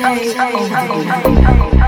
J-O-O.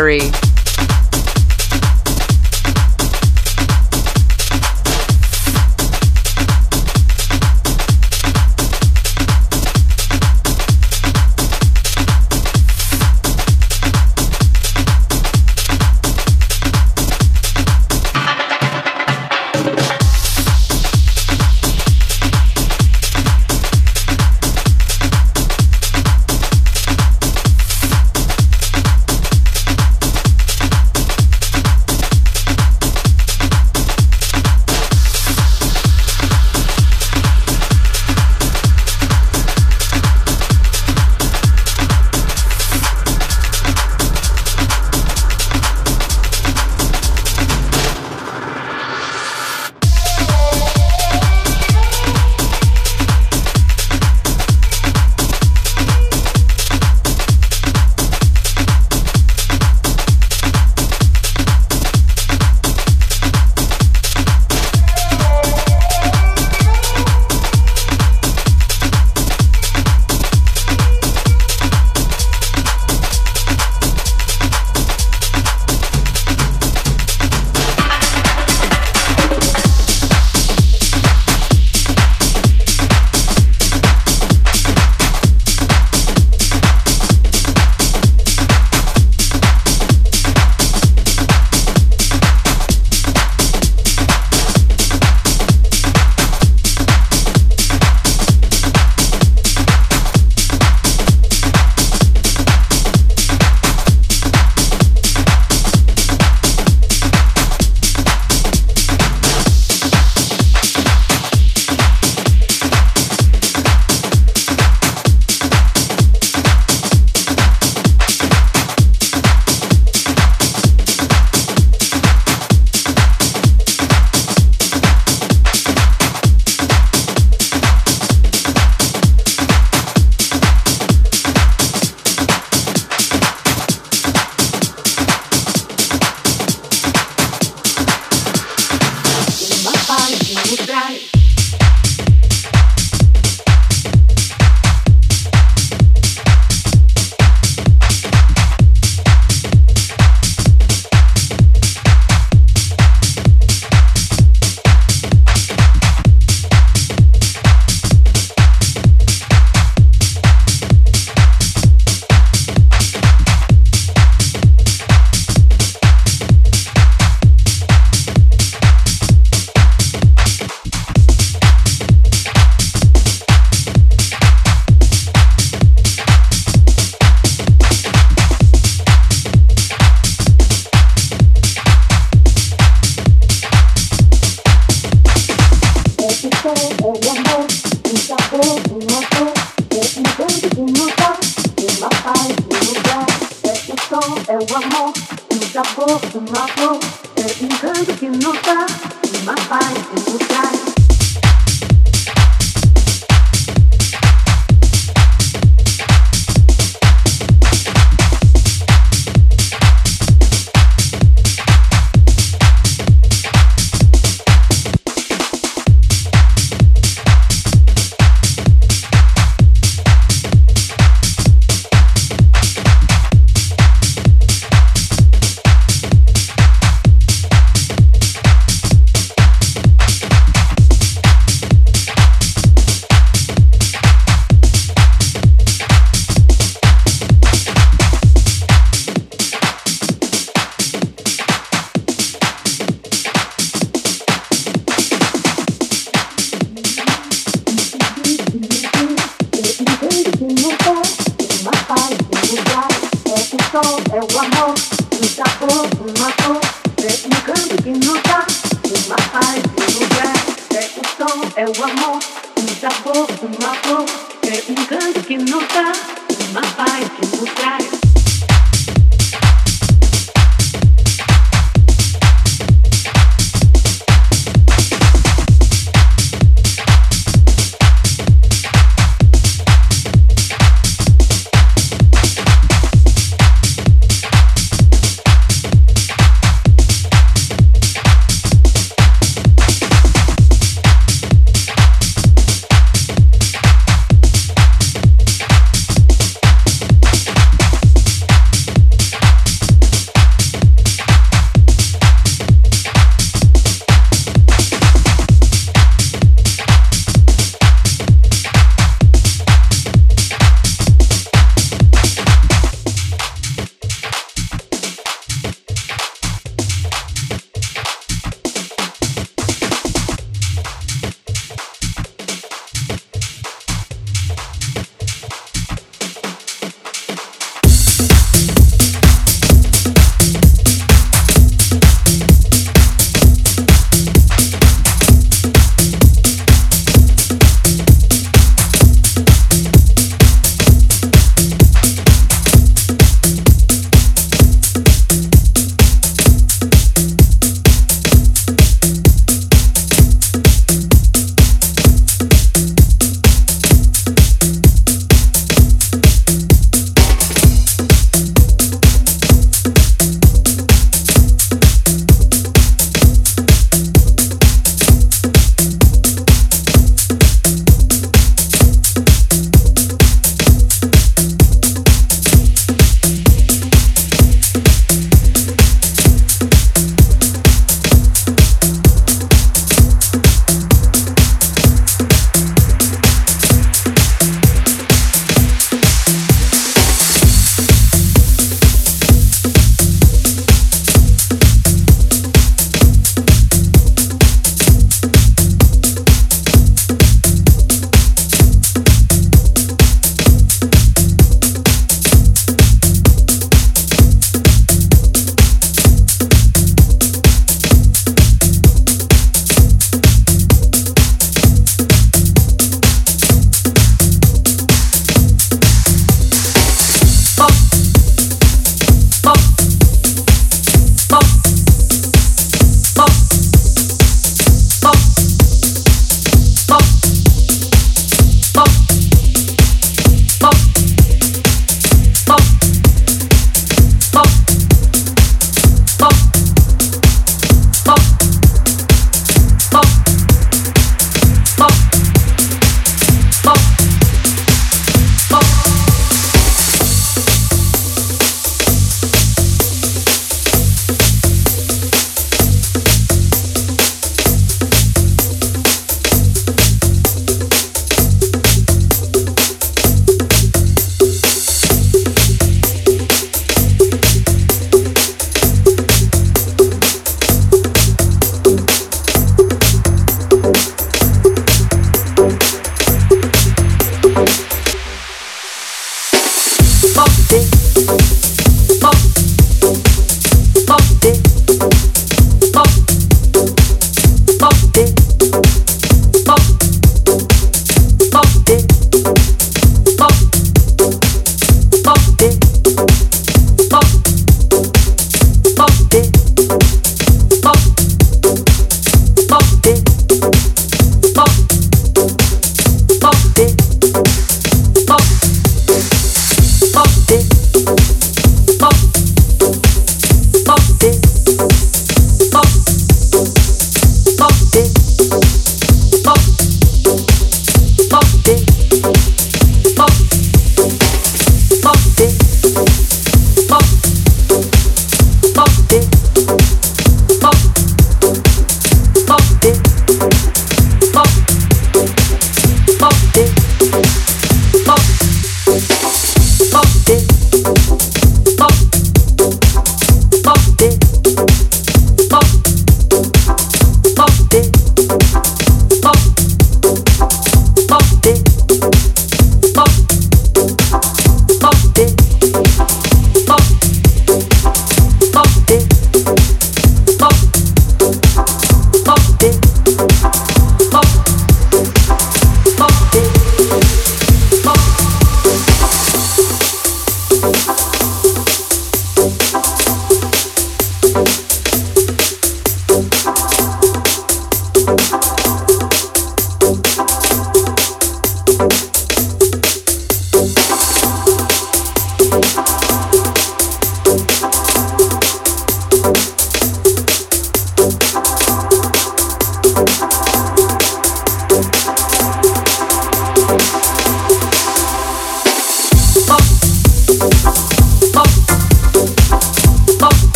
Battery.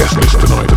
Guest list tonight.